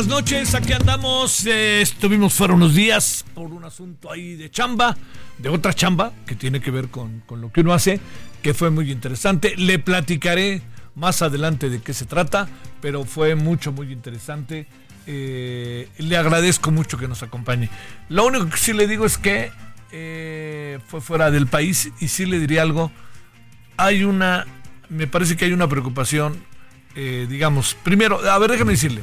Buenas noches, aquí andamos. eh, estuvimos fuera unos días por un asunto ahí de chamba, de otra chamba que tiene que ver con, lo que uno hace, que fue muy interesante. Le platicaré más adelante de qué se trata, pero fue mucho, muy interesante. Eh, le agradezco mucho que nos acompañe. Lo único que sí le digo es que eh, fue fuera del país y sí le diría algo. Hay una, me parece que hay una preocupación, digamos, primero, a ver, déjame decirle.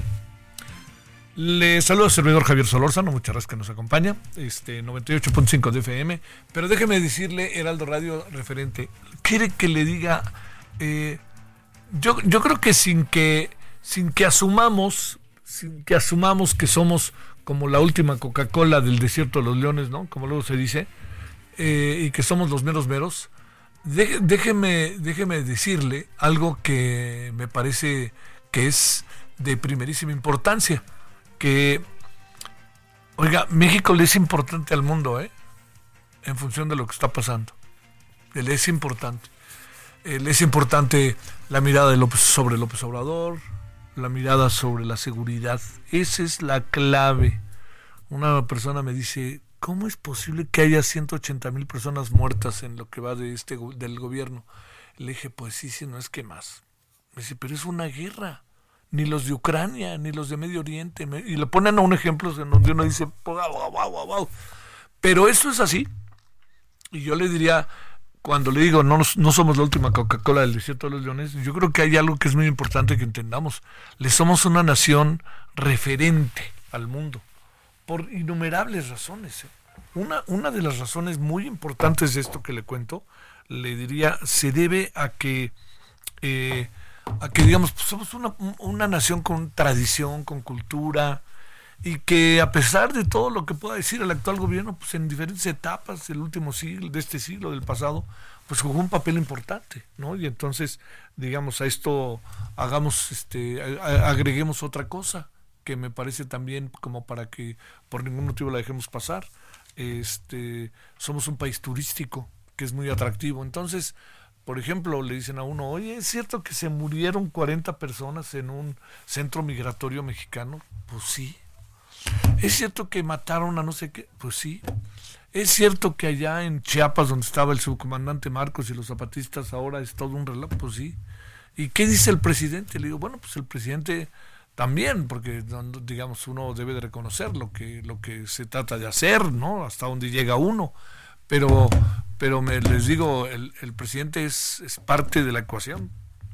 Le saludo al servidor Javier Solórzano, muchas gracias que nos acompaña, este 98.5 de FM, pero déjeme decirle, Heraldo Radio referente, quiere que le diga, eh, yo, yo creo que sin que, sin que asumamos, sin que asumamos que somos como la última Coca-Cola del desierto de los leones, ¿no? Como luego se dice, eh, y que somos los meros meros, dé- déjeme, déjeme decirle algo que me parece que es de primerísima importancia que, oiga, México le es importante al mundo, ¿eh? En función de lo que está pasando. Le es importante. Eh, Le es importante la mirada de López sobre López Obrador, la mirada sobre la seguridad. Esa es la clave. Una persona me dice, ¿cómo es posible que haya 180 mil personas muertas en lo que va de este del gobierno? Le dije, pues sí, sí, no es que más. Me dice, pero es una guerra ni los de Ucrania, ni los de Medio Oriente. y le ponen a un ejemplo en donde uno dice, pero eso es así. Y yo le diría, cuando le digo, no, no somos la última Coca-Cola del desierto de los leones, yo creo que hay algo que es muy importante que entendamos. Le somos una nación referente al mundo, por innumerables razones. ¿eh? Una, una de las razones muy importantes de esto que le cuento, le diría, se debe a que eh, a que digamos pues, somos una, una nación con tradición, con cultura y que a pesar de todo lo que pueda decir el actual gobierno, pues en diferentes etapas del último siglo, de este siglo, del pasado, pues jugó un papel importante, ¿no? Y entonces, digamos, a esto hagamos, este, agreguemos otra cosa que me parece también como para que por ningún motivo la dejemos pasar. Este, somos un país turístico que es muy atractivo. Entonces, por ejemplo, le dicen a uno, oye, ¿es cierto que se murieron 40 personas en un centro migratorio mexicano? Pues sí. ¿Es cierto que mataron a no sé qué? Pues sí. ¿Es cierto que allá en Chiapas, donde estaba el subcomandante Marcos y los zapatistas, ahora es todo un relajo? Pues sí. ¿Y qué dice el presidente? Le digo, bueno, pues el presidente también, porque digamos uno debe de reconocer lo que lo que se trata de hacer, ¿no? Hasta donde llega uno. Pero pero me les digo, el, el presidente es, es parte de la ecuación,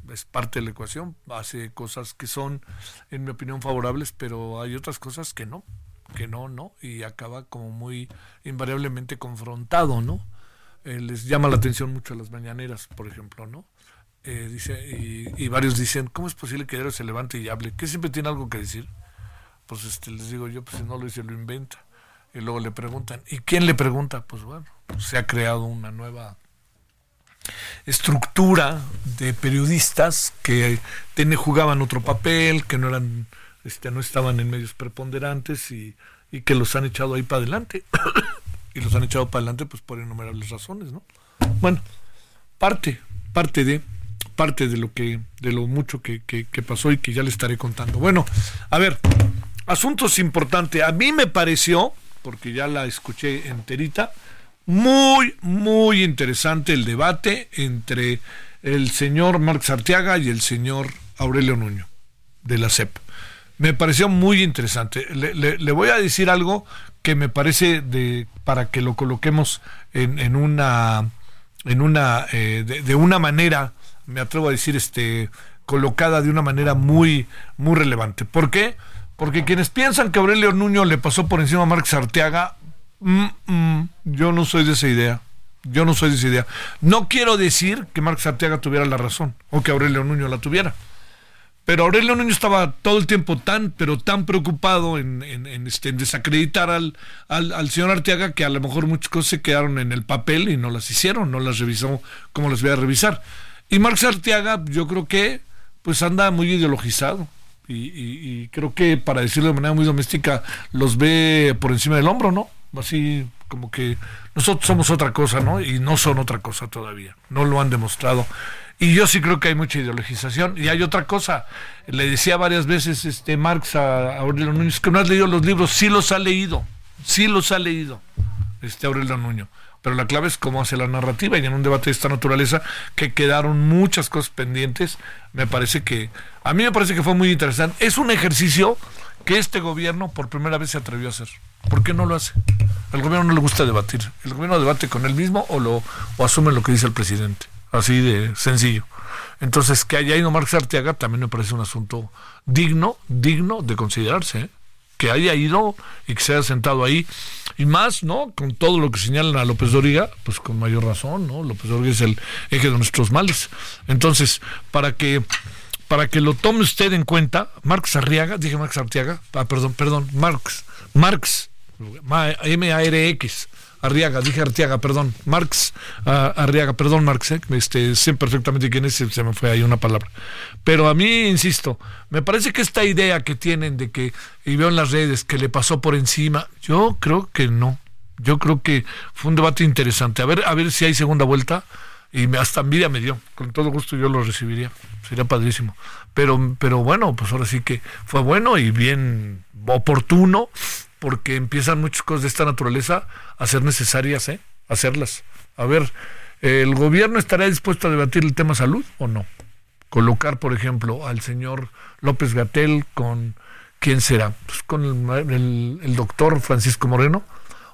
es parte de la ecuación, hace cosas que son, en mi opinión, favorables, pero hay otras cosas que no, que no, no, y acaba como muy invariablemente confrontado, ¿no? Eh, les llama la atención mucho las mañaneras, por ejemplo, ¿no? Eh, dice, y, y varios dicen, ¿cómo es posible que Diario se levante y hable? ¿Que siempre tiene algo que decir? Pues este, les digo yo, pues si no lo dice, lo inventa. Y luego le preguntan, ¿y quién le pregunta? Pues bueno, se ha creado una nueva estructura de periodistas que jugaban otro papel, que no eran, este, no estaban en medios preponderantes y, y que los han echado ahí para adelante. y los han echado para adelante pues por innumerables razones, ¿no? Bueno, parte, parte de, parte de lo que, de lo mucho que, que, que pasó y que ya le estaré contando. Bueno, a ver, asuntos importantes. A mí me pareció, porque ya la escuché enterita, muy, muy interesante el debate entre el señor Marx Arteaga y el señor Aurelio Nuño de la CEP. Me pareció muy interesante. Le, voy a decir algo que me parece de para que lo coloquemos en, en una en una eh, de, de, una manera me atrevo a decir este colocada de una manera muy muy relevante ¿por qué? porque quienes piensan que Aurelio Nuño le pasó por encima a Marx Arteaga mm, mm, yo no soy de esa idea yo no soy de esa idea no quiero decir que Marx Arteaga tuviera la razón o que Aurelio Nuño la tuviera pero Aurelio Nuño estaba todo el tiempo tan, pero tan preocupado en, este, en desacreditar al, al, señor Arteaga que a lo mejor muchas cosas se quedaron en el papel y no las hicieron, no las revisó como las voy a revisar. Y Marx Arteaga, yo creo que pues anda muy ideologizado. Y creo que, para decirlo de manera muy doméstica, los ve por encima del hombro, ¿no? Así como que nosotros somos otra cosa, ¿no? Y no son otra cosa todavía. No lo han demostrado. Y yo sí creo que hay mucha ideologización. Y hay otra cosa, le decía varias veces este Marx a Aurelio Núñez que no has leído los libros, sí los ha leído, sí los ha leído, este Aurelio Nuño. Pero la clave es cómo hace la narrativa y en un debate de esta naturaleza que quedaron muchas cosas pendientes, me parece que, a mí me parece que fue muy interesante. Es un ejercicio que este gobierno por primera vez se atrevió a hacer. ¿Por qué no lo hace? El gobierno no le gusta debatir. El gobierno debate con él mismo o, lo, o asume lo que dice el presidente así de sencillo. Entonces, que haya ido Marx Arteaga también me parece un asunto digno, digno de considerarse, ¿eh? que haya ido y que se haya sentado ahí, y más, ¿no? Con todo lo que señalan a López Doriga, pues con mayor razón, ¿no? López Doriga es el eje de nuestros males. Entonces, para que para que lo tome usted en cuenta, Marx Arriaga, dije Marx Arteaga, ah, perdón, perdón, Marx, Marx, M-A-R-X, Arriaga, dije Arteaga, perdón, Marx, uh, Arriaga, perdón, Marx, eh, este, sé perfectamente quién es, se me fue ahí una palabra. Pero a mí, insisto, me parece que esta idea que tienen de que, y veo en las redes, que le pasó por encima, yo creo que no. Yo creo que fue un debate interesante. A ver, a ver si hay segunda vuelta. Y me, hasta envidia me dio. Con todo gusto yo lo recibiría. Sería padrísimo. Pero, pero bueno, pues ahora sí que fue bueno y bien oportuno porque empiezan muchas cosas de esta naturaleza a ser necesarias, ¿eh? Hacerlas. A ver, ¿el gobierno estará dispuesto a debatir el tema salud o no? Colocar, por ejemplo, al señor López Gatel con, ¿quién será? Pues con el, el, el doctor Francisco Moreno,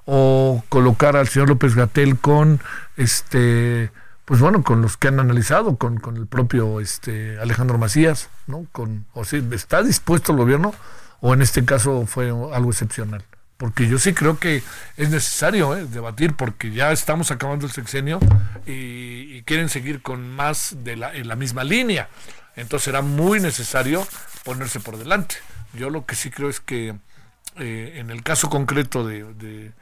o colocar al señor López Gatel con, este, pues bueno, con los que han analizado, con, con el propio este, Alejandro Macías, ¿no? Con, o sea, ¿está dispuesto el gobierno? o en este caso fue algo excepcional. Porque yo sí creo que es necesario ¿eh? debatir porque ya estamos acabando el sexenio y, quieren seguir con más de la, misma línea. Entonces será muy necesario ponerse por delante. Yo lo que sí creo es que eh, en el caso concreto de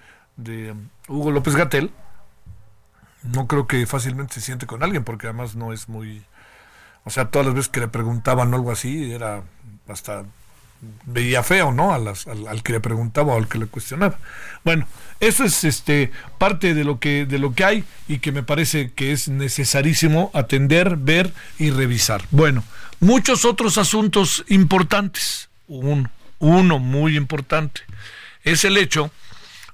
Hugo López Gatel, no creo que fácilmente se siente con alguien porque además no es muy... O sea, todas las veces que le preguntaban algo así, era hasta veía feo, ¿no? A las, al, al, que le preguntaba o al que le cuestionaba. Bueno, eso es este parte de lo que de lo que hay y que me parece que es necesarísimo atender, ver y revisar. Bueno, muchos otros asuntos importantes. Uno, uno muy importante es el hecho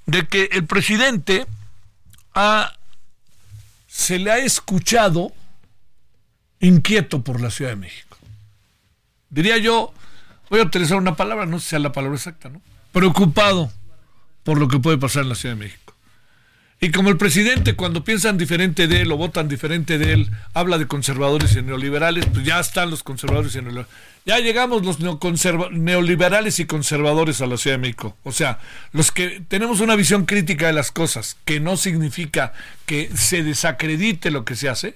de que el presidente ha, se le ha escuchado inquieto por la Ciudad de México. Diría yo, voy a utilizar una palabra, no sé si sea la palabra exacta, ¿no? Preocupado por lo que puede pasar en la Ciudad de México. Y como el presidente, cuando piensan diferente de él o votan diferente de él, habla de conservadores y neoliberales, pues ya están los conservadores y neoliberales. Ya llegamos los neoliberales y conservadores a la Ciudad de México. O sea, los que tenemos una visión crítica de las cosas, que no significa que se desacredite lo que se hace,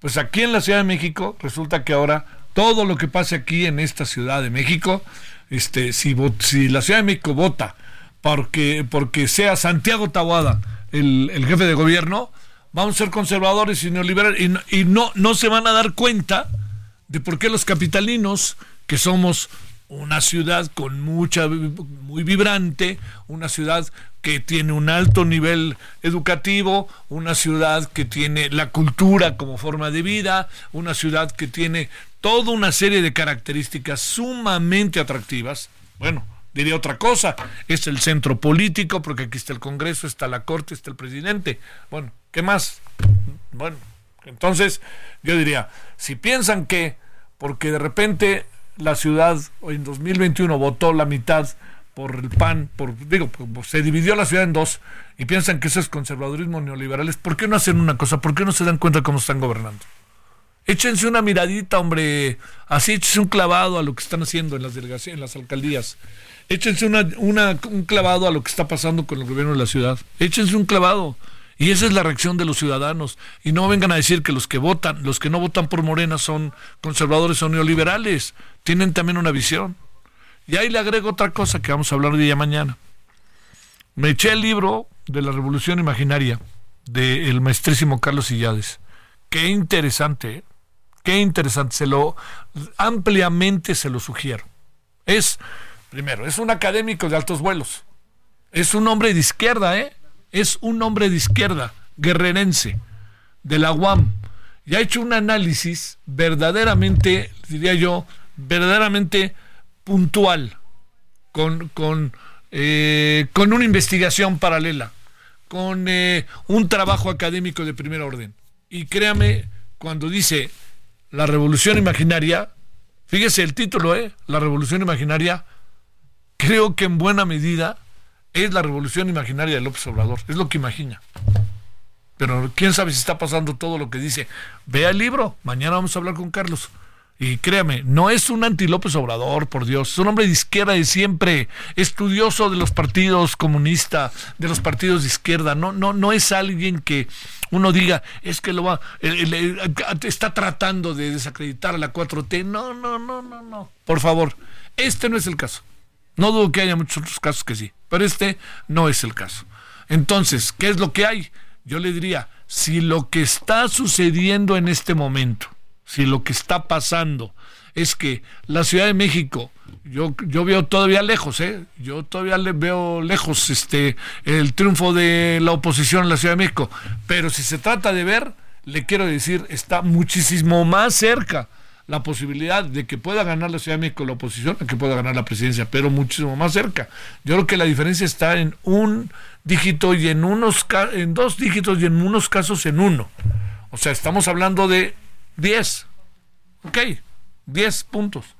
pues aquí en la Ciudad de México resulta que ahora todo lo que pase aquí en esta Ciudad de México, este, si, si la Ciudad de México vota porque, porque sea Santiago Tahuada el, el jefe de gobierno, vamos a ser conservadores y neoliberales y, y no, no se van a dar cuenta de por qué los capitalinos, que somos una ciudad con mucha, muy vibrante, una ciudad que tiene un alto nivel educativo, una ciudad que tiene la cultura como forma de vida, una ciudad que tiene toda una serie de características sumamente atractivas. Bueno, diría otra cosa, es el centro político, porque aquí está el Congreso, está la Corte, está el presidente. Bueno, ¿qué más? Bueno, entonces yo diría, si piensan que porque de repente la ciudad en 2021 votó la mitad por el PAN, por, digo, se dividió la ciudad en dos y piensan que eso es conservadurismo neoliberales, ¿por qué no hacen una cosa? ¿Por qué no se dan cuenta cómo están gobernando? Échense una miradita, hombre, así échense un clavado a lo que están haciendo en las delegaciones, en las alcaldías. Échense un clavado a lo que está pasando con el gobierno de la ciudad. Échense un clavado. Y esa es la reacción de los ciudadanos. Y no vengan a decir que los que votan, los que no votan por Morena son conservadores o neoliberales. Tienen también una visión. Y ahí le agrego otra cosa que vamos a hablar día mañana. Me eché el libro de la Revolución Imaginaria del maestrísimo Carlos Illades. Qué interesante, ¿eh? Qué interesante. Se lo ampliamente se lo sugiero. Es, primero, es un académico de altos vuelos. Es un hombre de izquierda, ¿eh? Es un hombre de izquierda, guerrerense, de la UAM. Y ha hecho un análisis verdaderamente, diría yo, verdaderamente puntual, con, con, eh, con una investigación paralela, con eh, un trabajo académico de primer orden. Y créame, cuando dice la revolución imaginaria, fíjese el título, ¿eh? La revolución imaginaria, creo que en buena medida es la revolución imaginaria de López Obrador, es lo que imagina. Pero quién sabe si está pasando todo lo que dice. Vea el libro, mañana vamos a hablar con Carlos. Y créame, no es un anti López Obrador, por Dios, es un hombre de izquierda de siempre, estudioso de los partidos comunistas, de los partidos de izquierda, no, no, no es alguien que uno diga, es que lo va, está tratando de desacreditar a la 4T. No, no, no, no, no. Por favor, este no es el caso. No dudo que haya muchos otros casos que sí, pero este no es el caso. Entonces, ¿qué es lo que hay? Yo le diría, si lo que está sucediendo en este momento si lo que está pasando es que la Ciudad de México, yo, yo veo todavía lejos, ¿eh? yo todavía le veo lejos este, el triunfo de la oposición en la Ciudad de México, pero si se trata de ver, le quiero decir, está muchísimo más cerca la posibilidad de que pueda ganar la Ciudad de México la oposición, que pueda ganar la presidencia, pero muchísimo más cerca. Yo creo que la diferencia está en un dígito y en unos en dos dígitos y en unos casos en uno. O sea, estamos hablando de 10. Ok, 10 puntos.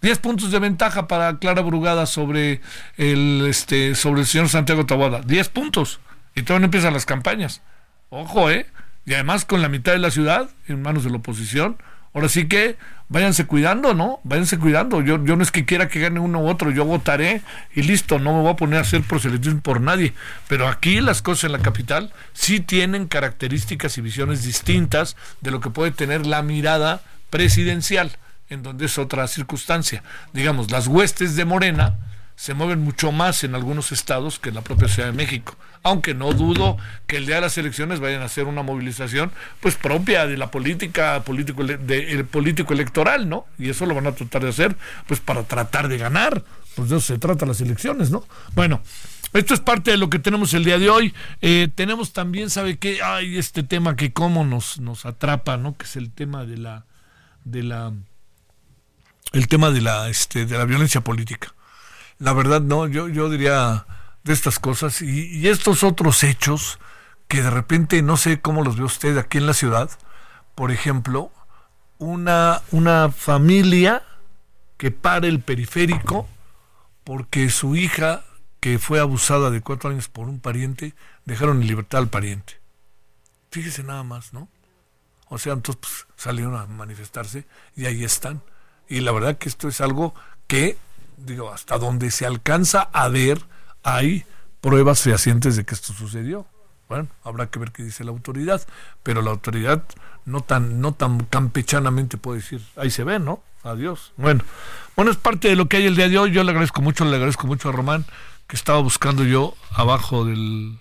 10 puntos de ventaja para Clara Brugada sobre el, este, sobre el señor Santiago Taboada. 10 puntos. Y todavía no empiezan las campañas. Ojo, ¿eh? Y además con la mitad de la ciudad en manos de la oposición. Ahora sí que váyanse cuidando, ¿no? Váyanse cuidando. Yo, yo no es que quiera que gane uno u otro, yo votaré y listo, no me voy a poner a hacer proselitismo por nadie. Pero aquí las cosas en la capital sí tienen características y visiones distintas de lo que puede tener la mirada presidencial, en donde es otra circunstancia. Digamos, las huestes de Morena se mueven mucho más en algunos estados que en la propia Ciudad de México. Aunque no dudo que el día de las elecciones vayan a hacer una movilización pues propia de la política político, de, político electoral, ¿no? Y eso lo van a tratar de hacer pues para tratar de ganar. Pues de eso se trata las elecciones, ¿no? Bueno, esto es parte de lo que tenemos el día de hoy. Eh, tenemos también, ¿sabe qué? Hay este tema que cómo nos, nos atrapa, ¿no? Que es el tema de la, de la, el tema de la, este, de la violencia política la verdad no, yo, yo diría de estas cosas y, estos otros hechos que de repente no sé cómo los ve usted aquí en la ciudad, por ejemplo, una, una familia que para el periférico porque su hija, que fue abusada de cuatro años por un pariente, dejaron en libertad al pariente. Fíjese nada más, ¿no? O sea, entonces pues, salieron a manifestarse y ahí están. Y la verdad que esto es algo que digo, hasta donde se alcanza a ver, hay pruebas fehacientes de que esto sucedió. Bueno, habrá que ver qué dice la autoridad, pero la autoridad no tan, no tan campechanamente puede decir, ahí se ve, ¿no? Adiós. Bueno, bueno, es parte de lo que hay el día de hoy. Yo le agradezco mucho, le agradezco mucho a Román, que estaba buscando yo abajo del,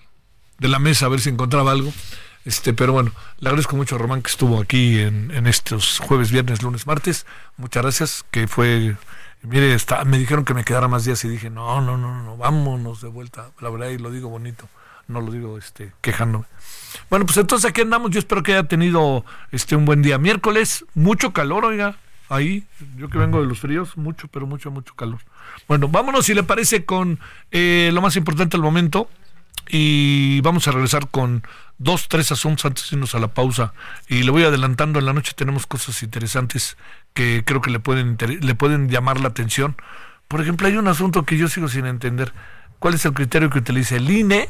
de la mesa a ver si encontraba algo. Este, pero bueno, le agradezco mucho a Román que estuvo aquí en, en estos jueves, viernes, lunes, martes. Muchas gracias, que fue mire, está, me dijeron que me quedara más días y dije, no, no, no, no, vámonos de vuelta. La verdad, y lo digo bonito, no lo digo este, quejándome. Bueno, pues entonces aquí andamos. Yo espero que haya tenido este un buen día. Miércoles, mucho calor, oiga. Ahí, yo que vengo de los fríos, mucho, pero mucho, mucho calor. Bueno, vámonos si le parece con eh, lo más importante del momento. Y vamos a regresar con dos, tres asuntos antes de irnos a la pausa. Y le voy adelantando, en la noche tenemos cosas interesantes que creo que le pueden, le pueden llamar la atención. Por ejemplo, hay un asunto que yo sigo sin entender. ¿Cuál es el criterio que utiliza el INE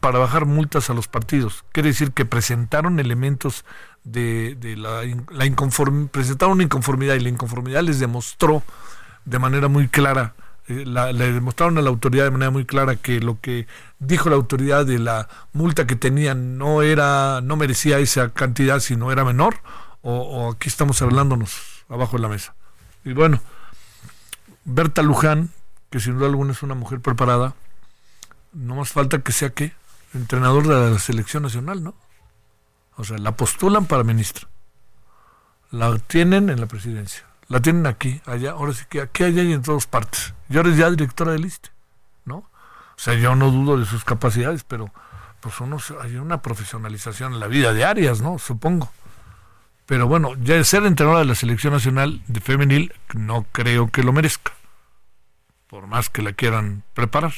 para bajar multas a los partidos? Quiere decir que presentaron elementos de, la, presentaron una inconformidad y la inconformidad les demostró de manera muy clara eh, le demostraron a la autoridad de manera muy clara que lo que dijo la autoridad de la multa que tenían no era no merecía esa cantidad sino era menor o, aquí estamos hablándonos abajo de la mesa. Y bueno Berta Luján que sin duda alguna es una mujer preparada no más falta que sea que entrenador de la selección nacional no o sea la postulan para ministra. La tienen en la presidencia la tienen aquí, allá, ahora sí que aquí, allá y en todas partes. Y ahora es ya directora del ISTE, ¿no? O sea, yo no dudo de sus capacidades, pero pues uno, hay una profesionalización en la vida de Arias, ¿no? Supongo. Pero bueno, ya ser entrenadora de la selección nacional de femenil no creo que lo merezca. Por más que la quieran preparar.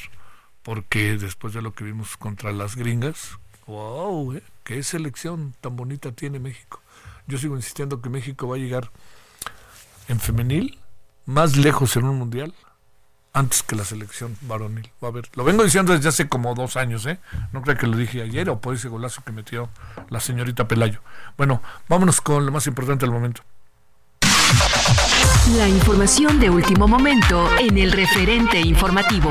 Porque después de lo que vimos contra las gringas, wow, ¿eh? qué selección tan bonita tiene México. Yo sigo insistiendo que México va a llegar en femenil más lejos en un mundial antes que la selección varonil. Va a ver, lo vengo diciendo desde hace como dos años, ¿eh? No creo que lo dije ayer o por ese golazo que metió la señorita Pelayo. Bueno, vámonos con lo más importante del momento. La información de último momento en el referente informativo.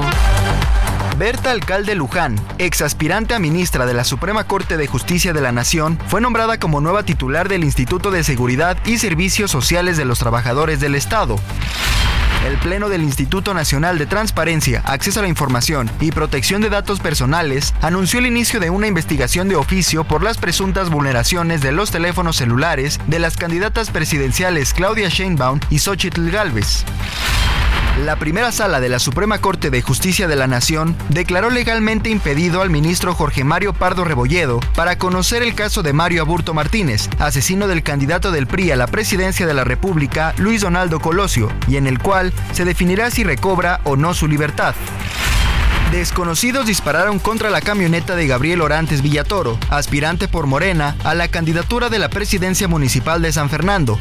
Berta Alcalde Luján, ex aspirante a ministra de la Suprema Corte de Justicia de la Nación, fue nombrada como nueva titular del Instituto de Seguridad y Servicios Sociales de los Trabajadores del Estado. El Pleno del Instituto Nacional de Transparencia, Acceso a la Información y Protección de Datos Personales anunció el inicio de una investigación de oficio por las presuntas vulneraciones de los teléfonos celulares de las candidatas presidenciales Claudia Sheinbaum y Xochitl Galvez. La primera sala de la Suprema Corte de Justicia de la Nación declaró legalmente impedido al ministro Jorge Mario Pardo Rebolledo para conocer el caso de Mario Aburto Martínez, asesino del candidato del PRI a la presidencia de la República, Luis Donaldo Colosio, y en el cual se definirá si recobra o no su libertad. Desconocidos dispararon contra la camioneta de Gabriel Orantes Villatoro, aspirante por Morena a la candidatura de la presidencia municipal de San Fernando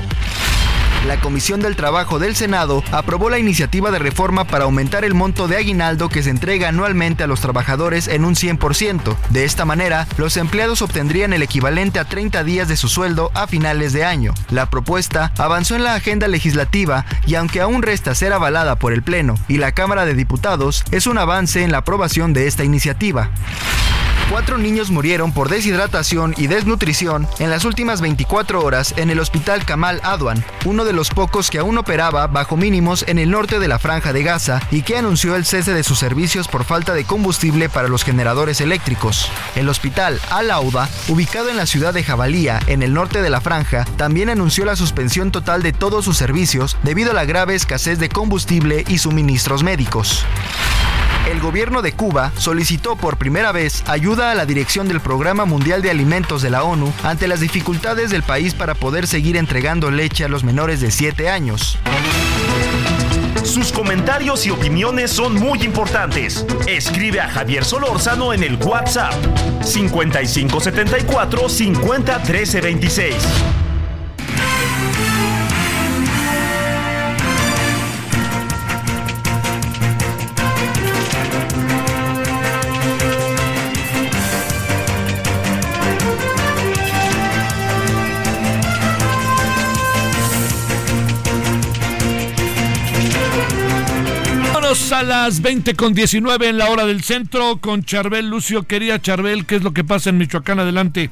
la Comisión del Trabajo del Senado aprobó la iniciativa de reforma para aumentar el monto de aguinaldo que se entrega anualmente a los trabajadores en un 100%. De esta manera, los empleados obtendrían el equivalente a 30 días de su sueldo a finales de año. La propuesta avanzó en la agenda legislativa y aunque aún resta ser avalada por el Pleno y la Cámara de Diputados, es un avance en la aprobación de esta iniciativa. Cuatro niños murieron por deshidratación y desnutrición en las últimas 24 horas en el hospital Kamal Adwan, uno de los pocos que aún operaba bajo mínimos en el norte de la franja de Gaza y que anunció el cese de sus servicios por falta de combustible para los generadores eléctricos. El hospital Al-Auda, ubicado en la ciudad de Jabalía, en el norte de la franja, también anunció la suspensión total de todos sus servicios debido a la grave escasez de combustible y suministros médicos el gobierno de Cuba solicitó por primera vez ayuda a la dirección del Programa Mundial de Alimentos de la ONU ante las dificultades del país para poder seguir entregando leche a los menores de 7 años. Sus comentarios y opiniones son muy importantes. Escribe a Javier Solórzano en el WhatsApp 5574 50 26. A las 20 con 19 en la hora del centro con Charbel Lucio. Quería Charbel, ¿qué es lo que pasa en Michoacán? Adelante.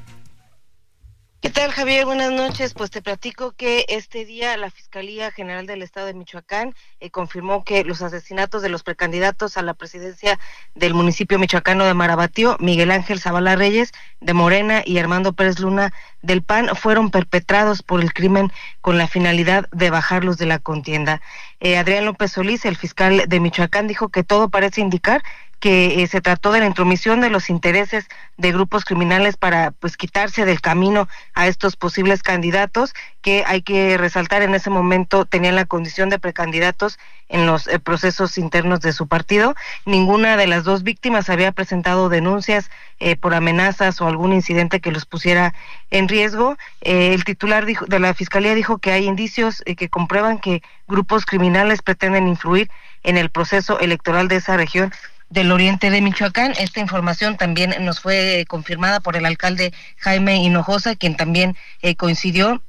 ¿Qué tal, Javier? Buenas noches. Pues te platico que este día la Fiscalía General del Estado de Michoacán eh, confirmó que los asesinatos de los precandidatos a la presidencia del municipio michoacano de Marabatío, Miguel Ángel Zavala Reyes de Morena y Armando Pérez Luna del PAN, fueron perpetrados por el crimen con la finalidad de bajarlos de la contienda. Eh, Adrián López Solís, el fiscal de Michoacán, dijo que todo parece indicar que eh, se trató de la intromisión de los intereses de grupos criminales para pues quitarse del camino a estos posibles candidatos que hay que resaltar en ese momento tenían la condición de precandidatos en los eh, procesos internos de su partido. Ninguna de las dos víctimas había presentado denuncias eh, por amenazas o algún incidente que los pusiera en riesgo. el titular dijo, de la fiscalía dijo que hay indicios que comprueban que grupos criminales pretenden influir en el proceso electoral de esa región del oriente de Michoacán. Esta información también nos fue confirmada por el alcalde Jaime Hinojosa, quien también eh, coincidió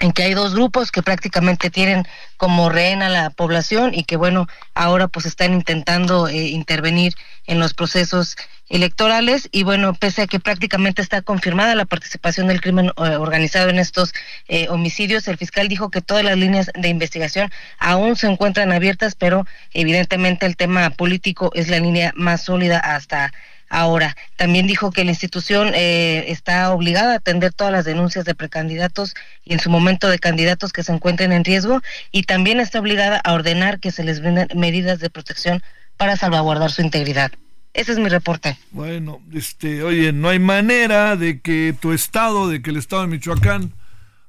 en que hay dos grupos que prácticamente tienen como rehén a la población y que bueno, ahora pues están intentando eh, intervenir en los procesos electorales. Y bueno, pese a que prácticamente está confirmada la participación del crimen eh, organizado en estos eh, homicidios, el fiscal dijo que todas las líneas de investigación aún se encuentran abiertas, pero evidentemente el tema político es la línea más sólida hasta ahora. También dijo que la institución eh, está obligada a atender todas las denuncias de precandidatos y en su momento de candidatos que se encuentren en riesgo y también está obligada a ordenar que se les brinden medidas de protección para salvaguardar su integridad. Ese es mi reporte. Bueno, este, oye, no hay manera de que tu estado, de que el estado de Michoacán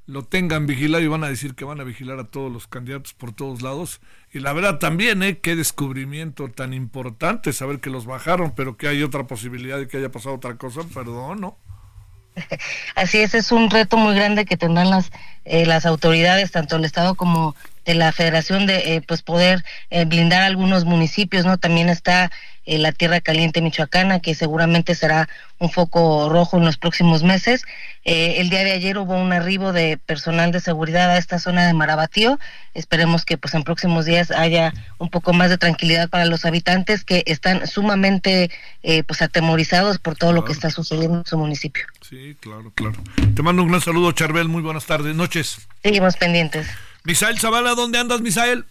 lo tengan vigilado y van a decir que van a vigilar a todos los candidatos por todos lados. Y la verdad también, ¿eh? Qué descubrimiento tan importante saber que los bajaron, pero que hay otra posibilidad de que haya pasado otra cosa, perdón, ¿no? Así es, es un reto muy grande que tendrán las, eh, las autoridades, tanto el Estado como de la Federación, de eh, pues poder eh, blindar algunos municipios, ¿no? También está la Tierra Caliente Michoacana, que seguramente será un foco rojo en los próximos meses. el día de ayer hubo un arribo de personal de seguridad a esta zona de Marabatío. Esperemos que pues en próximos días haya un poco más de tranquilidad para los habitantes que están sumamente pues atemorizados por todo lo que está sucediendo en su municipio. Sí, claro, claro. Te mando un gran saludo, Charbel. Muy buenas tardes, noches. Seguimos pendientes. Misael Zavala, ¿dónde andas, Misael?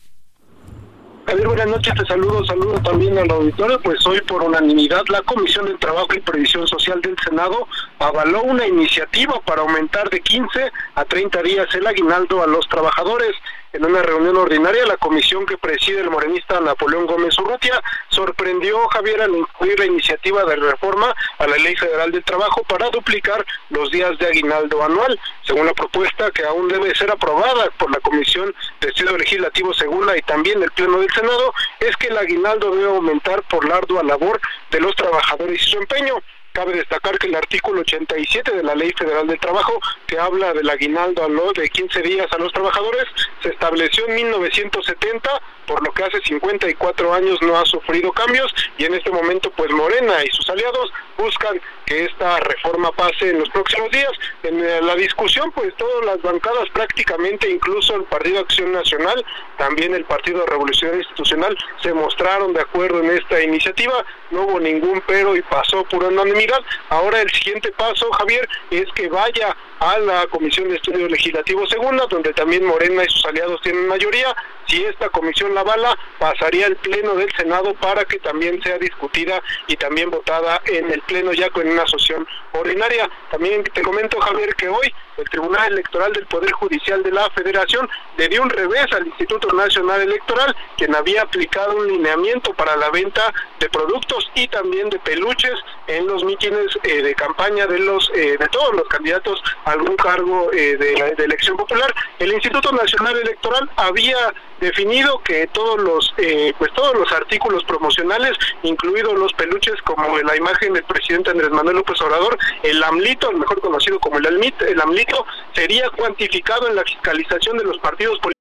Javier, buenas noches, te saludo, saludo también al auditorio, pues hoy por unanimidad la Comisión de Trabajo y Previsión Social del Senado avaló una iniciativa para aumentar de 15 a 30 días el aguinaldo a los trabajadores. En una reunión ordinaria, la comisión que preside el morenista Napoleón Gómez Urrutia sorprendió Javier al incluir la iniciativa de reforma a la Ley Federal del Trabajo para duplicar los días de aguinaldo anual, según la propuesta que aún debe ser aprobada por la Comisión de Estudio Legislativo Segunda y también el Pleno del Senado, es que el aguinaldo debe aumentar por la ardua labor de los trabajadores y su empeño. Cabe destacar que el artículo 87 de la Ley Federal del Trabajo, que habla del aguinaldo a de 15 días a los trabajadores, se estableció en 1970, por lo que hace 54 años no ha sufrido cambios y en este momento pues Morena y sus aliados buscan que esta reforma pase en los próximos días. En eh, la discusión pues todas las bancadas prácticamente, incluso el Partido Acción Nacional, también el Partido Revolucionario Institucional, se mostraron de acuerdo en esta iniciativa, no hubo ningún pero y pasó por unanimidad Ahora el siguiente paso, Javier, es que vaya a la Comisión de Estudios Legislativos Segunda, donde también Morena y sus aliados tienen mayoría. Si esta comisión la avala, pasaría al Pleno del Senado para que también sea discutida y también votada en el Pleno ya con una sesión ordinaria. También te comento, Javier, que hoy el Tribunal Electoral del Poder Judicial de la Federación le dio un revés al Instituto Nacional Electoral, quien había aplicado un lineamiento para la venta de productos y también de peluches en los mítines eh, de campaña de los eh, de todos los candidatos a algún cargo eh, de, de, elección popular. El Instituto Nacional Electoral había definido que todos los pues todos los artículos promocionales, incluidos los peluches como la imagen del presidente Andrés Manuel López Obrador, el AMLITO, el mejor conocido como el AMLIT, el AMLITO, sería cuantificado en la fiscalización de los partidos políticos.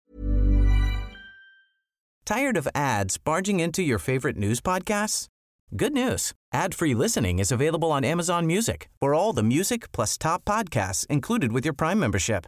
Tired of ads barging into your favorite news podcasts? Good news. Ad-free listening is available on Amazon Music for all the music plus top podcasts included with your Prime membership.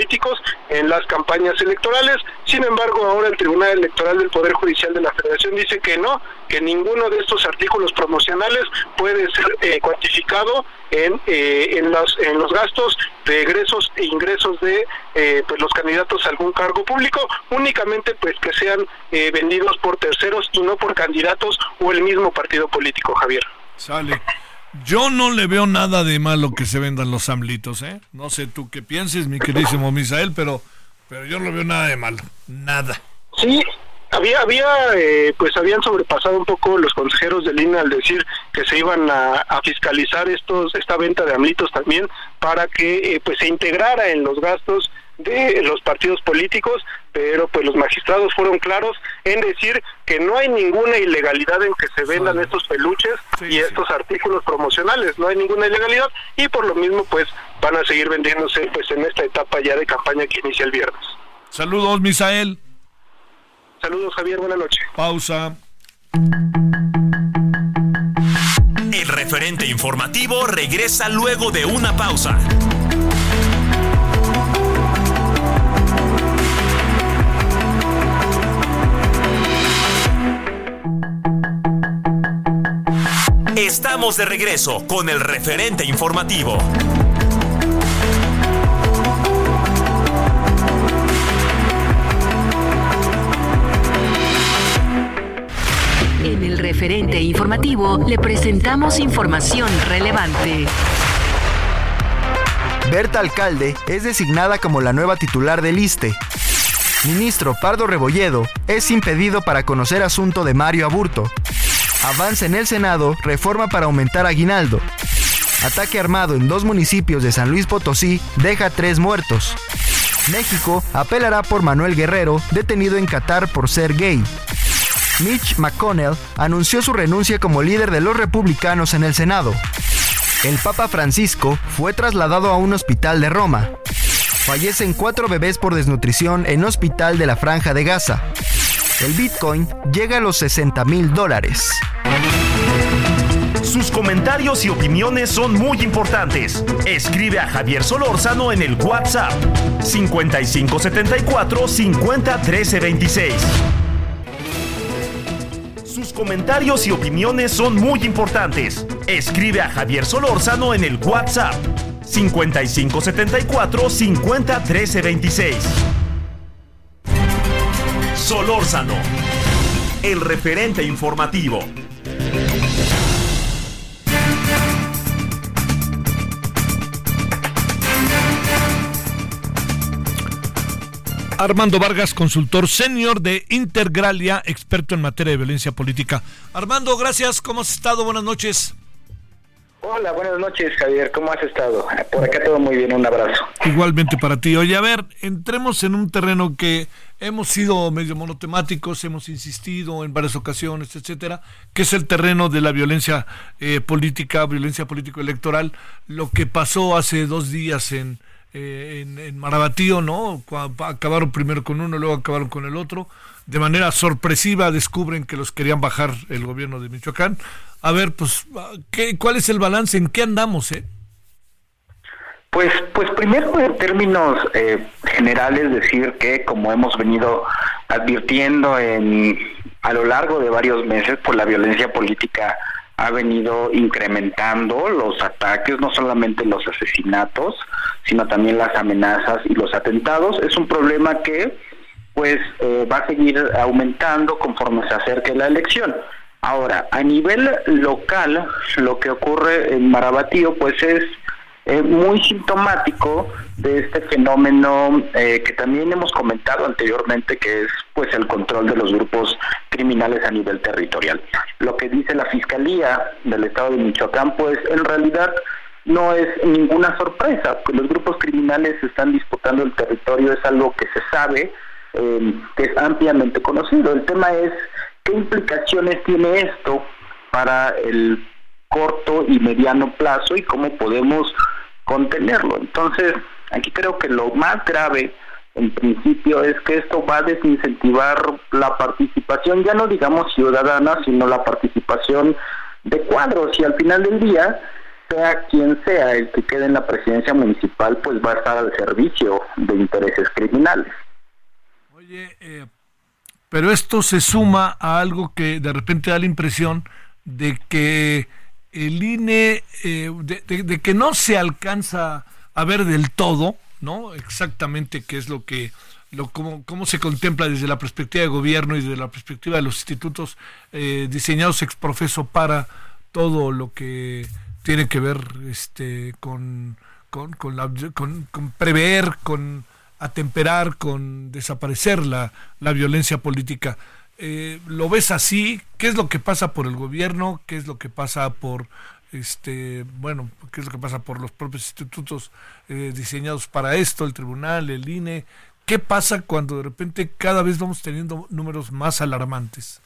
Políticos en las campañas electorales. Sin embargo, ahora el Tribunal Electoral del Poder Judicial de la Federación dice que no, que ninguno de estos artículos promocionales puede ser eh, cuantificado en, eh, en, los, en los gastos de egresos e ingresos de eh, pues los candidatos a algún cargo público, únicamente pues que sean vendidos por terceros y no por candidatos o el mismo partido político, Javier. Sale. Yo no le veo nada de malo que se vendan los amlitos, ¿eh? No sé tú qué pienses, mi queridísimo Misael, pero, pero yo no veo nada de malo. Nada. Sí, había, había eh, pues habían sobrepasado un poco los consejeros del INE al decir que se iban a, fiscalizar estos esta venta de amlitos también para que eh, pues se integrara en los gastos de los partidos políticos, pero pues los magistrados fueron claros en decir que no hay ninguna ilegalidad en que se vendan estos peluches y estos artículos promocionales, no hay ninguna ilegalidad y por lo mismo pues van a seguir vendiéndose pues en esta etapa ya de campaña que inicia el viernes. Saludos, Misael. Saludos, Javier, buenas noches. Pausa. El referente informativo regresa luego de una pausa. Estamos de regreso con el referente informativo. En el referente informativo le presentamos información relevante. Berta Alcalde es designada como la nueva titular del ISTE. Ministro Pardo Rebolledo es impedido para conocer asunto de Mario Aburto. Avanza en el Senado reforma para aumentar aguinaldo. Ataque armado en dos municipios de San Luis Potosí deja tres muertos. México apelará por Manuel Guerrero, detenido en Qatar por ser gay. Mitch McConnell anunció su renuncia como líder de los republicanos en el Senado. El Papa Francisco fue trasladado a un hospital de Roma. Fallecen cuatro bebés por desnutrición en hospital de la Franja de Gaza. El Bitcoin llega a los 60 mil dólares. Sus comentarios y opiniones son muy importantes. Escribe a Javier Solórzano en el WhatsApp 5574 50 26. Sus comentarios y opiniones son muy importantes. Escribe a Javier Solórzano en el WhatsApp 5574 50 26. Solórzano, el referente informativo. Armando Vargas, consultor senior de Intergralia, experto en materia de violencia política. Armando, gracias. ¿Cómo has estado? Buenas noches. Hola, buenas noches, Javier. ¿Cómo has estado? Por acá todo muy bien. Un abrazo. Igualmente para ti. Oye, a ver, entremos en un terreno que hemos sido medio monotemáticos, hemos insistido en varias ocasiones, etcétera, que es el terreno de la violencia eh, política, violencia político-electoral. Lo que pasó hace dos días en, eh, en, en, Marabatío, ¿no? Acabaron primero con uno, luego acabaron con el otro. De manera sorpresiva descubren que los querían bajar el gobierno de Michoacán. A ver, pues, ¿qué, ¿cuál es el balance? ¿En qué andamos, eh? Pues, pues primero en términos eh, generales decir que como hemos venido advirtiendo en a lo largo de varios meses, por pues la violencia política ha venido incrementando los ataques, no solamente los asesinatos, sino también las amenazas y los atentados. Es un problema que pues eh, va a seguir aumentando conforme se acerque la elección. Ahora, a nivel local, lo que ocurre en Marabatío, pues es eh, muy sintomático de este fenómeno eh, que también hemos comentado anteriormente, que es pues el control de los grupos criminales a nivel territorial. Lo que dice la Fiscalía del Estado de Michoacán, pues en realidad no es ninguna sorpresa, que los grupos criminales están disputando el territorio, es algo que se sabe, eh, que es ampliamente conocido. El tema es ¿Qué implicaciones tiene esto para el corto y mediano plazo y cómo podemos contenerlo? Entonces, aquí creo que lo más grave en principio es que esto va a desincentivar la participación, ya no digamos ciudadana, sino la participación de cuadros y al final del día sea quien sea el que quede en la presidencia municipal, pues va a estar al servicio de intereses criminales. Oye, eh, pero esto se suma a algo que de repente da la impresión de que el INE, eh, de, que no se alcanza a ver del todo, ¿no? Exactamente qué es lo que, lo, cómo, cómo se contempla desde la perspectiva de gobierno y desde la perspectiva de los institutos eh, diseñados ex profeso para todo lo que tiene que ver este, con, con, con, la, con, con prever, con atemperar, con desaparecer la, la violencia política. Eh, ¿Lo ves así? ¿Qué es lo que pasa por el gobierno? ¿Qué es lo que pasa por este bueno qué es lo que pasa por los propios institutos eh, diseñados para esto el tribunal el INE qué pasa cuando de repente cada vez vamos teniendo números más alarmantes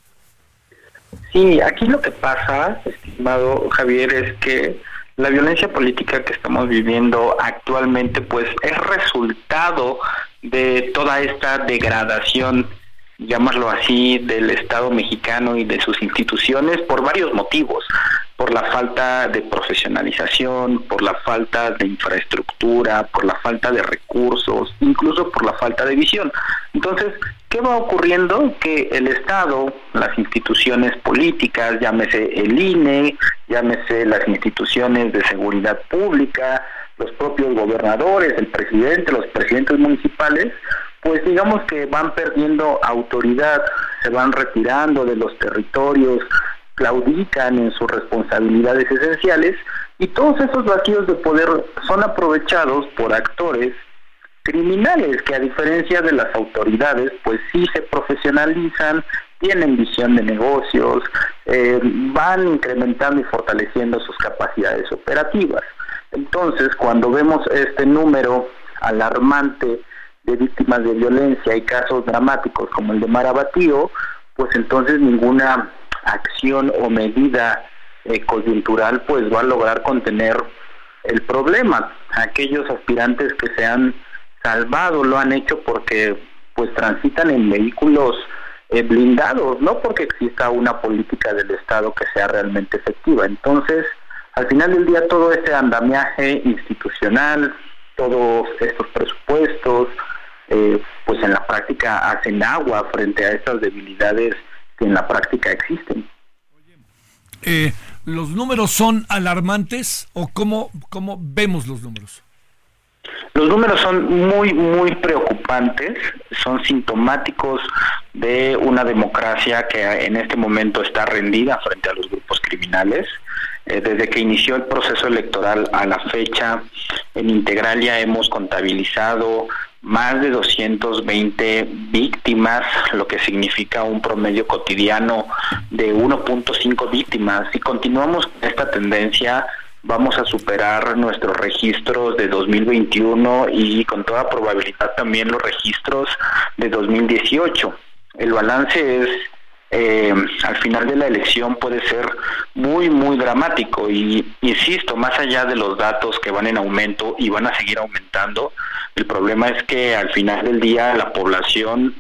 sí aquí lo que pasa estimado Javier es que la violencia política que estamos viviendo actualmente pues es resultado de toda esta degradación, llamarlo así, del Estado mexicano y de sus instituciones por varios motivos por la falta de profesionalización, por la falta de infraestructura, por la falta de recursos, incluso por la falta de visión. Entonces, ¿qué va ocurriendo? Que el Estado, las instituciones políticas, llámese el INE, llámese las instituciones de seguridad pública, los propios gobernadores, el presidente, los presidentes municipales, pues digamos que van perdiendo autoridad, se van retirando de los territorios, claudican en sus responsabilidades esenciales y todos esos vacíos de poder son aprovechados por actores criminales que a diferencia de las autoridades pues sí se profesionalizan, tienen visión de negocios, eh, van incrementando y fortaleciendo sus capacidades operativas. Entonces cuando vemos este número alarmante de víctimas de violencia y casos dramáticos como el de Marabatío, pues entonces ninguna acción o medida eh, coyuntural pues va a lograr contener el problema. Aquellos aspirantes que se han salvado lo han hecho porque pues transitan en vehículos eh, blindados, no porque exista una política del Estado que sea realmente efectiva. Entonces, al final del día todo este andamiaje institucional, todos estos presupuestos, eh, pues en la práctica hacen agua frente a estas debilidades que en la práctica existen. Eh, ¿Los números son alarmantes o cómo, cómo vemos los números? Los números son muy, muy preocupantes, son sintomáticos de una democracia que en este momento está rendida frente a los grupos criminales. Eh, desde que inició el proceso electoral a la fecha, en Integralia hemos contabilizado más de 220 víctimas, lo que significa un promedio cotidiano de 1.5 víctimas. Si continuamos esta tendencia, vamos a superar nuestros registros de 2021 y con toda probabilidad también los registros de 2018. El balance es eh, al final de la elección puede ser muy, muy dramático. Y insisto, más allá de los datos que van en aumento y van a seguir aumentando, el problema es que al final del día la población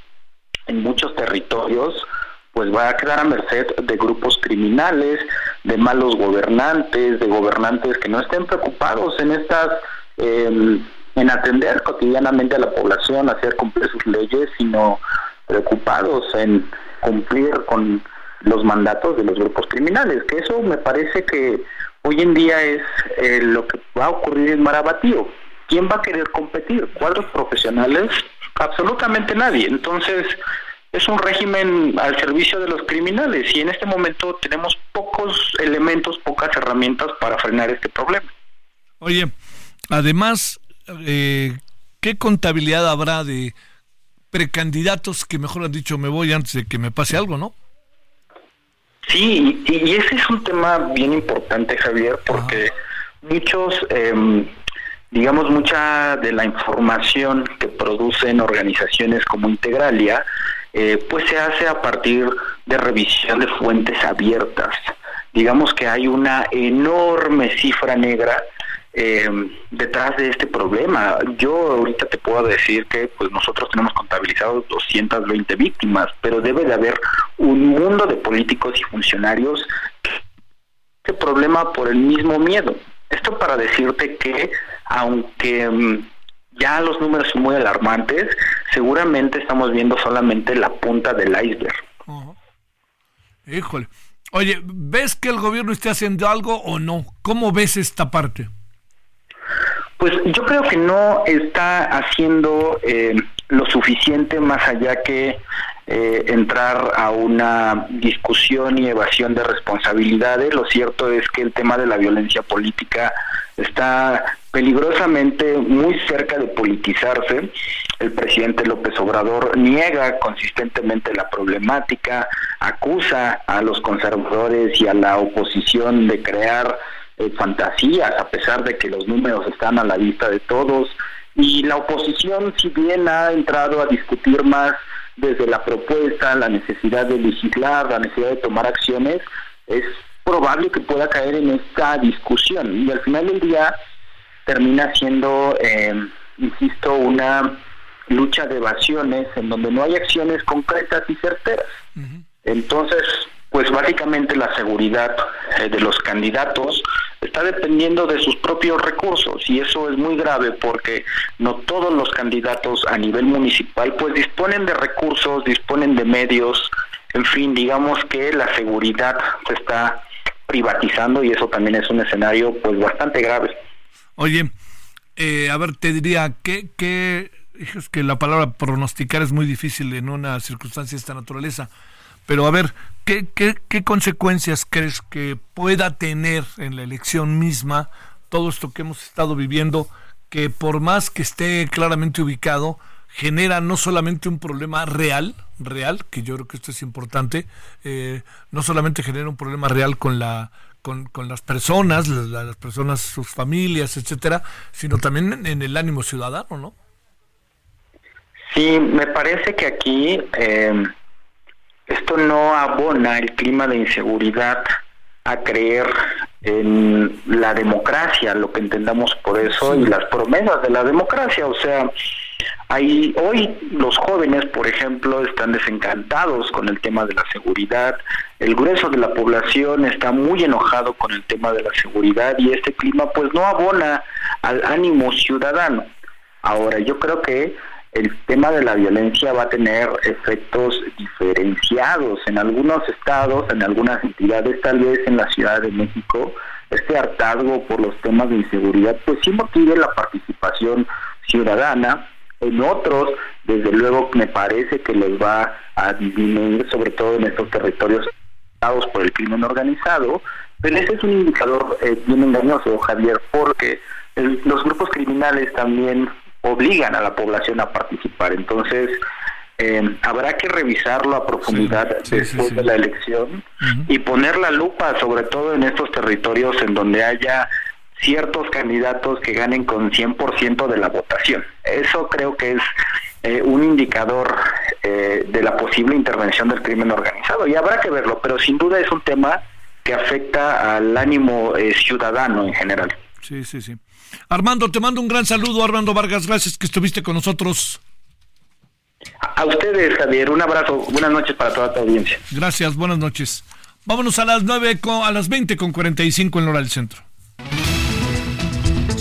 en muchos territorios pues va a quedar a merced de grupos criminales, de malos gobernantes, de gobernantes que no estén preocupados en estas, em, en atender cotidianamente a la población, hacer cumplir sus leyes, sino preocupados en cumplir con los mandatos de los grupos criminales, que eso me parece que hoy en día es eh, lo que va a ocurrir en Marabatío. ¿Quién va a querer competir? ¿Cuadros profesionales? Absolutamente nadie. Entonces, es un régimen al servicio de los criminales y en este momento tenemos pocos elementos, pocas herramientas para frenar este problema. Oye, además, eh, ¿qué contabilidad habrá de precandidatos que mejor han dicho me voy antes de que me pase algo, ¿no? Sí, y, ese es un tema bien importante, Javier, porque muchos, em, digamos, mucha de la información que producen organizaciones como Integralia, eh, pues se hace a partir de revisión de fuentes abiertas. Digamos que hay una enorme cifra negra eh, detrás de este problema. Yo ahorita te puedo decir que pues nosotros tenemos contabilizados 220 víctimas, pero debe de haber un mundo de políticos y funcionarios que este problema por el mismo miedo. Esto para decirte que aunque mm, ya los números son muy alarmantes, seguramente estamos viendo solamente la punta del iceberg. Híjole. Oye, ¿ves que el gobierno esté haciendo algo o no? ¿Cómo ves esta parte? Pues yo creo que no está haciendo eh, lo suficiente más allá que eh, entrar a una discusión y evasión de responsabilidades. Lo cierto es que el tema de la violencia política está peligrosamente muy cerca de politizarse. El presidente López Obrador niega consistentemente la problemática, acusa a los conservadores y a la oposición de crear eh, fantasías, a pesar de que los números están a la vista de todos. Y la oposición, si bien ha entrado a discutir más desde la propuesta, la necesidad de legislar, la necesidad de tomar acciones, es probable que pueda caer en esta discusión. Y al final del día termina siendo, eh, insisto, una lucha de evasiones en donde no hay acciones concretas y certeras. Entonces, pues básicamente la seguridad eh, de los candidatos está dependiendo de sus propios recursos y eso es muy grave porque no todos los candidatos a nivel municipal pues disponen de recursos, disponen de medios, en fin, digamos que la seguridad se está privatizando y eso también es un escenario pues bastante grave. Oye, eh, a ver, te diría que, que es que la palabra pronosticar es muy difícil en una circunstancia de esta naturaleza. Pero a ver, ¿qué, qué, qué consecuencias crees que pueda tener en la elección misma todo esto que hemos estado viviendo, que por más que esté claramente ubicado, genera no solamente un problema real, real, que yo creo que esto es importante, eh, no solamente genera un problema real con la con, con las personas, las, personas, sus familias, etcétera, sino también en, el ánimo ciudadano, ¿no? Sí, me parece que aquí eh, esto no abona el clima de inseguridad a creer en la democracia, lo que entendamos por eso, y las promesas de la democracia. O sea, hay, hoy los jóvenes, por ejemplo, están desencantados con el tema de la seguridad, el grueso de la población está muy enojado con el tema de la seguridad y este clima pues no abona al ánimo ciudadano. Ahora, yo creo que el tema de la violencia va a tener efectos diferenciados en algunos estados, en algunas entidades, tal vez en la Ciudad de México, este hartazgo por los temas de inseguridad, pues sí motive la participación ciudadana. En otros, desde luego, me parece que les va a disminuir, sobre todo en estos territorios por el crimen organizado, pero ese es un indicador eh, bien engañoso, Javier, porque los grupos criminales también obligan a la población a participar. Entonces, eh, habrá que revisarlo a profundidad después de la elección y poner la lupa sobre todo en estos territorios en donde haya ciertos candidatos que ganen con 100% de la votación. Eso creo que es eh, un indicador eh, de la posible intervención del crimen organizado y habrá que verlo, pero sin duda es un tema que afecta al ánimo ciudadano en general. Sí, sí, sí. Armando, te mando un gran saludo, Armando Vargas, gracias que estuviste con nosotros. A ustedes, Javier, un abrazo, buenas noches para toda tu audiencia. Gracias, buenas noches. Vámonos a las 9 a las 20 con 45 en Hora del Centro.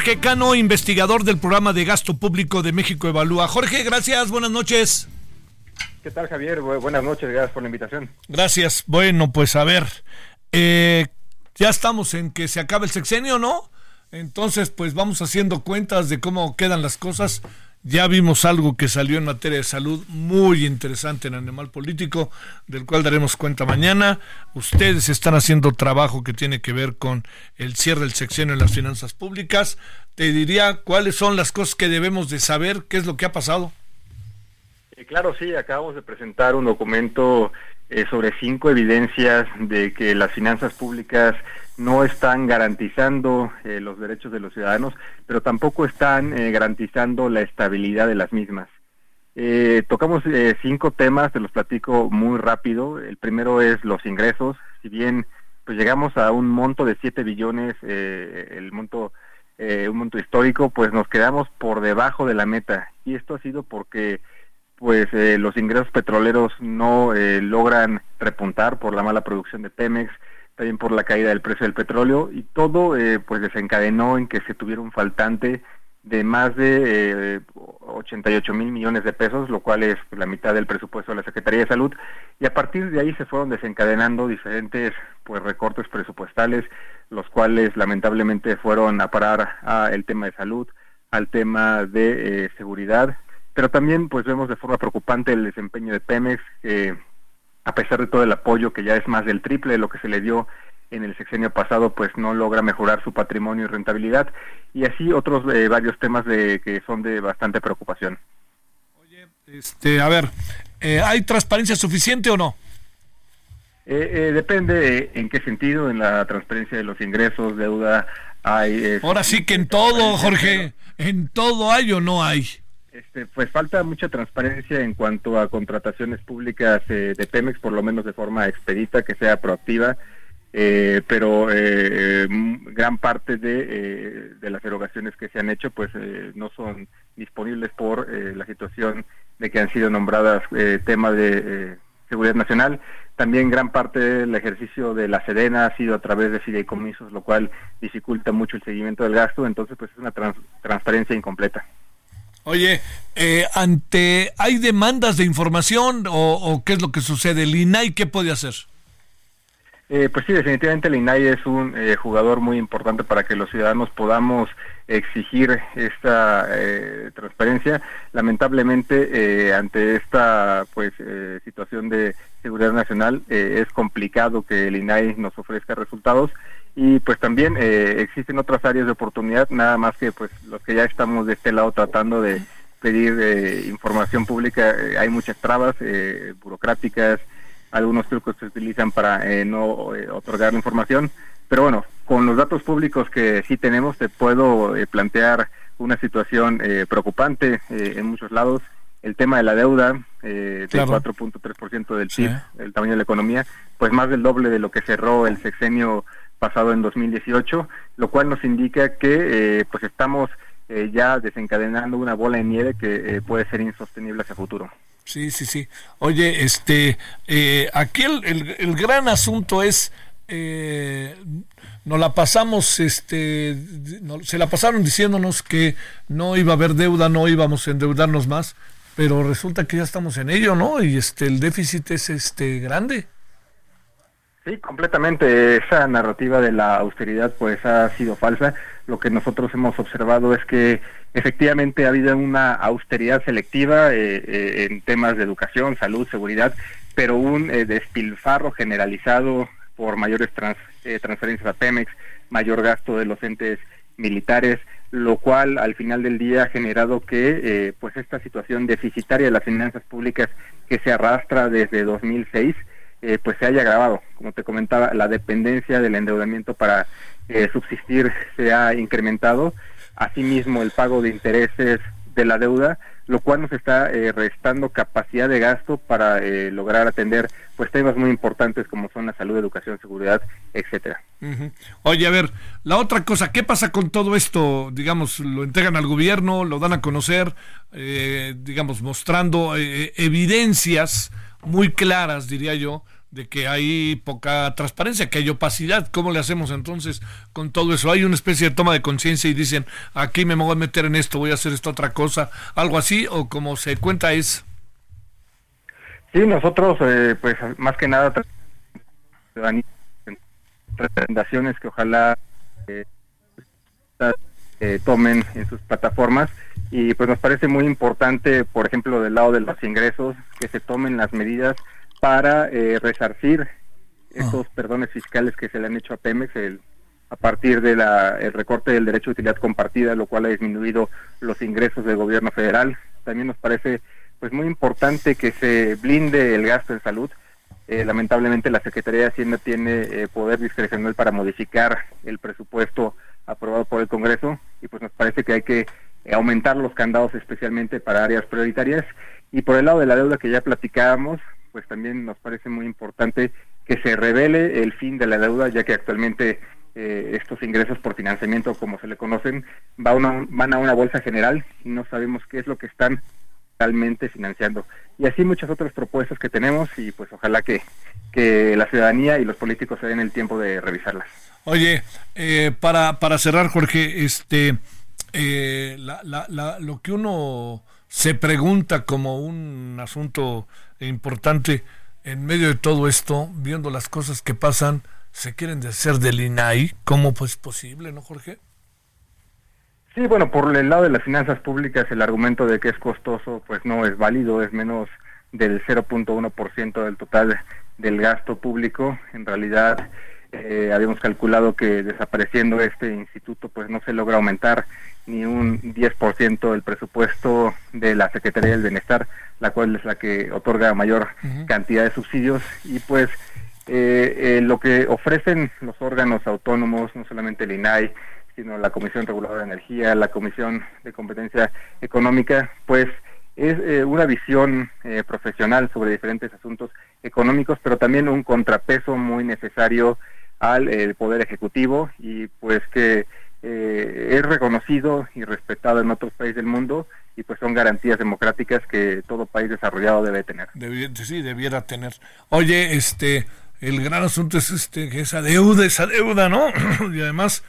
Jorge Cano, investigador del programa de gasto público de México Evalúa. Jorge, gracias, buenas noches. ¿Qué tal, Javier? Buenas noches, gracias por la invitación. Gracias. Bueno, pues a ver, eh, ya estamos en que se acabe el sexenio, ¿no? Entonces, pues vamos haciendo cuentas de cómo quedan las cosas. Ya vimos algo que salió en materia de salud muy interesante en Animal Político, del cual daremos cuenta mañana. Ustedes están haciendo trabajo que tiene que ver con el cierre del sexenio en las finanzas públicas. Te diría cuáles son las cosas que debemos de saber, qué es lo que ha pasado. claro, sí, acabamos de presentar un documento eh, sobre cinco evidencias de que las finanzas públicas no están garantizando eh, los derechos de los ciudadanos, pero tampoco están eh, garantizando la estabilidad de las mismas. tocamos cinco temas, te los platico muy rápido. El primero es los ingresos. Si bien pues llegamos a un monto de 7 billones, el monto un monto histórico, pues nos quedamos por debajo de la meta. Y esto ha sido porque pues eh, los ingresos petroleros no eh, logran repuntar por la mala producción de Pemex, también por la caída del precio del petróleo y todo eh, pues desencadenó en que se tuviera un faltante de más de 88 mil millones de pesos, lo cual es la mitad del presupuesto de la Secretaría de Salud, y a partir de ahí se fueron desencadenando diferentes pues recortes presupuestales, los cuales lamentablemente fueron a parar al tema de salud, al tema de seguridad. Pero también pues vemos de forma preocupante el desempeño de Pemex, que a pesar de todo el apoyo que ya es más del triple de lo que se le dio en el sexenio pasado, pues no logra mejorar su patrimonio y rentabilidad, y así otros eh, varios temas de que son de bastante preocupación. Oye, este, a ver, eh, ¿hay transparencia suficiente o no? Eh, depende en qué sentido, en la transparencia de los ingresos, deuda, hay... Ahora sí que en todo, Jorge, en todo hay o no hay. Este, pues falta mucha transparencia en cuanto a contrataciones públicas eh, de Pemex, por lo menos de forma expedita, que sea proactiva, eh, pero eh, gran parte de, las erogaciones que se han hecho pues no son disponibles por la situación de que han sido nombradas tema de seguridad nacional. También gran parte del ejercicio de la Sedena ha sido a través de fideicomisos, lo cual dificulta mucho el seguimiento del gasto, entonces pues es una transparencia incompleta. Oye, eh, ante hay demandas de información o, qué es lo que sucede, el INAI qué puede hacer? Eh, pues sí, definitivamente el INAI es un eh, jugador muy importante para que los ciudadanos podamos exigir esta transparencia. Lamentablemente, ante esta pues situación de seguridad nacional, es complicado que el INAI nos ofrezca resultados y pues también eh, existen otras áreas de oportunidad, nada más que pues los que ya estamos de este lado tratando de pedir eh, información pública, eh, hay muchas trabas burocráticas, algunos trucos se utilizan para no otorgar la información, pero bueno, con los datos públicos que sí tenemos te puedo plantear una situación preocupante en muchos lados. El tema de la deuda, del 4.3% del PIB, el tamaño de la economía, pues más del doble de lo que cerró el sexenio pasado en 2018, lo cual nos indica que eh, pues estamos eh, ya desencadenando una bola de nieve que eh, puede ser insostenible hacia futuro. Sí, sí, sí. Oye, este, aquí el, gran asunto es, nos la pasamos, este, se la pasaron diciéndonos que no iba a haber deuda, no íbamos a endeudarnos más, pero resulta que ya estamos en ello, ¿no? Y este, el déficit es, este, grande. Sí, completamente. Esa narrativa de la austeridad pues ha sido falsa. Lo que nosotros hemos observado es que efectivamente ha habido una austeridad selectiva eh, eh, en temas de educación, salud, seguridad, pero un eh, despilfarro generalizado por mayores transferencias a Pemex, mayor gasto de los entes militares, lo cual al final del día ha generado que pues esta situación deficitaria de las finanzas públicas que se arrastra desde 2006 eh, pues se haya agravado. Como te comentaba, la dependencia del endeudamiento para eh, subsistir se ha incrementado. Asimismo, el pago de intereses de la deuda, lo cual nos está eh, restando capacidad de gasto para lograr atender pues temas muy importantes como son la salud, educación, seguridad, etcétera. Oye, a ver, la otra cosa, ¿qué pasa con todo esto? Digamos, lo entregan al gobierno, lo dan a conocer, digamos, mostrando evidencias muy claras, diría yo, de que hay poca transparencia, que hay opacidad. ¿Cómo le hacemos entonces con todo eso? Hay una especie de toma de conciencia y dicen, aquí me voy a meter en esto, voy a hacer esta otra cosa, algo así, o como se cuenta es... Sí, nosotros, eh, pues más que nada, recomendaciones que ojalá eh, eh, tomen en sus plataformas y pues nos parece muy importante, por ejemplo, del lado de los ingresos, que se tomen las medidas para eh, resarcir estos ah. perdones fiscales que se le han hecho a Pemex el, a partir del el recorte del derecho de utilidad compartida, lo cual ha disminuido los ingresos del gobierno federal. También nos parece pues muy importante que se blinde el gasto en salud. eh, lamentablemente la Secretaría de Hacienda tiene eh, poder discrecional para modificar el presupuesto aprobado por el Congreso y pues nos parece que hay que aumentar los candados especialmente para áreas prioritarias. Y por el lado de la deuda que ya platicábamos pues también nos parece muy importante que se revele el fin de la deuda ya que actualmente eh, estos ingresos por financiamiento como se le conocen va una, van a una bolsa general y no sabemos qué es lo que están realmente financiando y así muchas otras propuestas que tenemos y pues ojalá que, que la ciudadanía y los políticos se den el tiempo de revisarlas. Oye, eh, para, para cerrar, Jorge, este, eh, la, la, lo que uno se pregunta como un asunto importante en medio de todo esto, viendo las cosas que pasan, se quieren hacer del INAI, ¿cómo pues posible, no, Jorge? Sí, bueno, por el lado de las finanzas públicas, el argumento de que es costoso, pues no es válido, es menos del 0.1% del total del gasto público. En realidad, eh, habíamos calculado que desapareciendo este instituto, pues no se logra aumentar ni un 10% del presupuesto de la Secretaría del Bienestar, la cual es la que otorga mayor cantidad de subsidios y pues eh, eh, lo que ofrecen los órganos autónomos, no solamente el INAI, sino la Comisión Reguladora de Energía, la Comisión de Competencia Económica, pues es eh, una visión profesional sobre diferentes asuntos económicos, pero también un contrapeso muy necesario al Poder Ejecutivo y pues que eh, es reconocido y respetado en otros países del mundo y pues son garantías democráticas que todo país desarrollado debe tener. sí, debiera tener. Oye, este, el gran asunto es este, que esa deuda, esa deuda, ¿no? y además,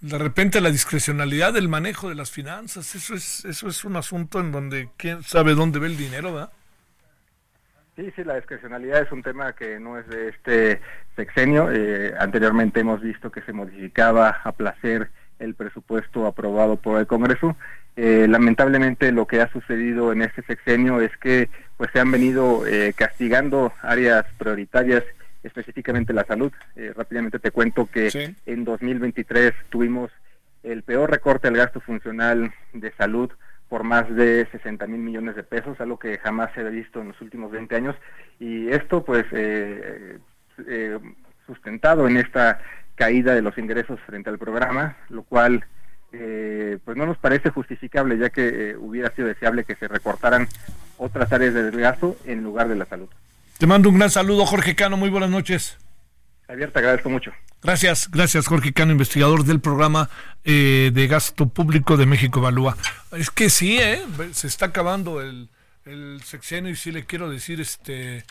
de repente la discrecionalidad del manejo de las finanzas, eso es, eso es un asunto en donde quién sabe dónde ve el dinero, ¿verdad? Sí, sí, la discrecionalidad es un tema que no es de este sexenio. Eh, anteriormente hemos visto que se modificaba a placer el presupuesto aprobado por el Congreso. Eh, lamentablemente lo que ha sucedido en este sexenio es que pues se han venido eh, castigando áreas prioritarias, específicamente la salud. Eh, rápidamente te cuento que en 2023 tuvimos el peor recorte del gasto funcional de salud por más de 60 mil millones de pesos, algo que jamás se ha visto en los últimos 20 años. Y esto pues sustentado en esta caída de los ingresos frente al programa, lo cual eh, pues no nos parece justificable ya que eh, hubiera sido deseable que se recortaran otras áreas de gasto en lugar de la salud. Te mando un gran saludo, Jorge Cano, muy buenas noches. Javier, te agradezco mucho. Gracias, gracias Jorge Cano, investigador del programa eh, de gasto público de México Evalúa. Es que sí, ¿eh? se está acabando el, el sexenio y sí le quiero decir, este,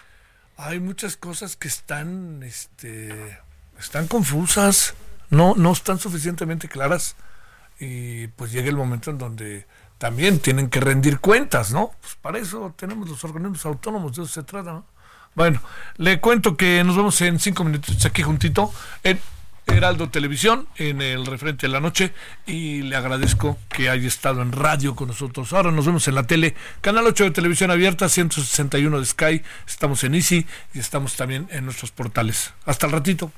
hay muchas cosas que están, este, están confusas, no, no están suficientemente claras y pues llega el momento en donde también tienen que rendir cuentas, ¿no? Pues para eso tenemos los organismos autónomos, de eso se trata, ¿no? Bueno, le cuento que nos vemos en cinco minutos aquí juntito en Heraldo Televisión, en el referente de la noche, y le agradezco que haya estado en radio con nosotros. Ahora nos vemos en la tele, Canal 8 de Televisión Abierta, 161 de Sky, estamos en Easy y estamos también en nuestros portales. Hasta el ratito.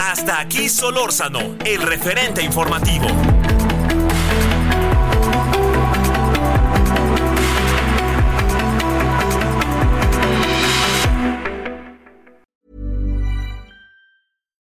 Hasta aquí Solórzano, el referente informativo.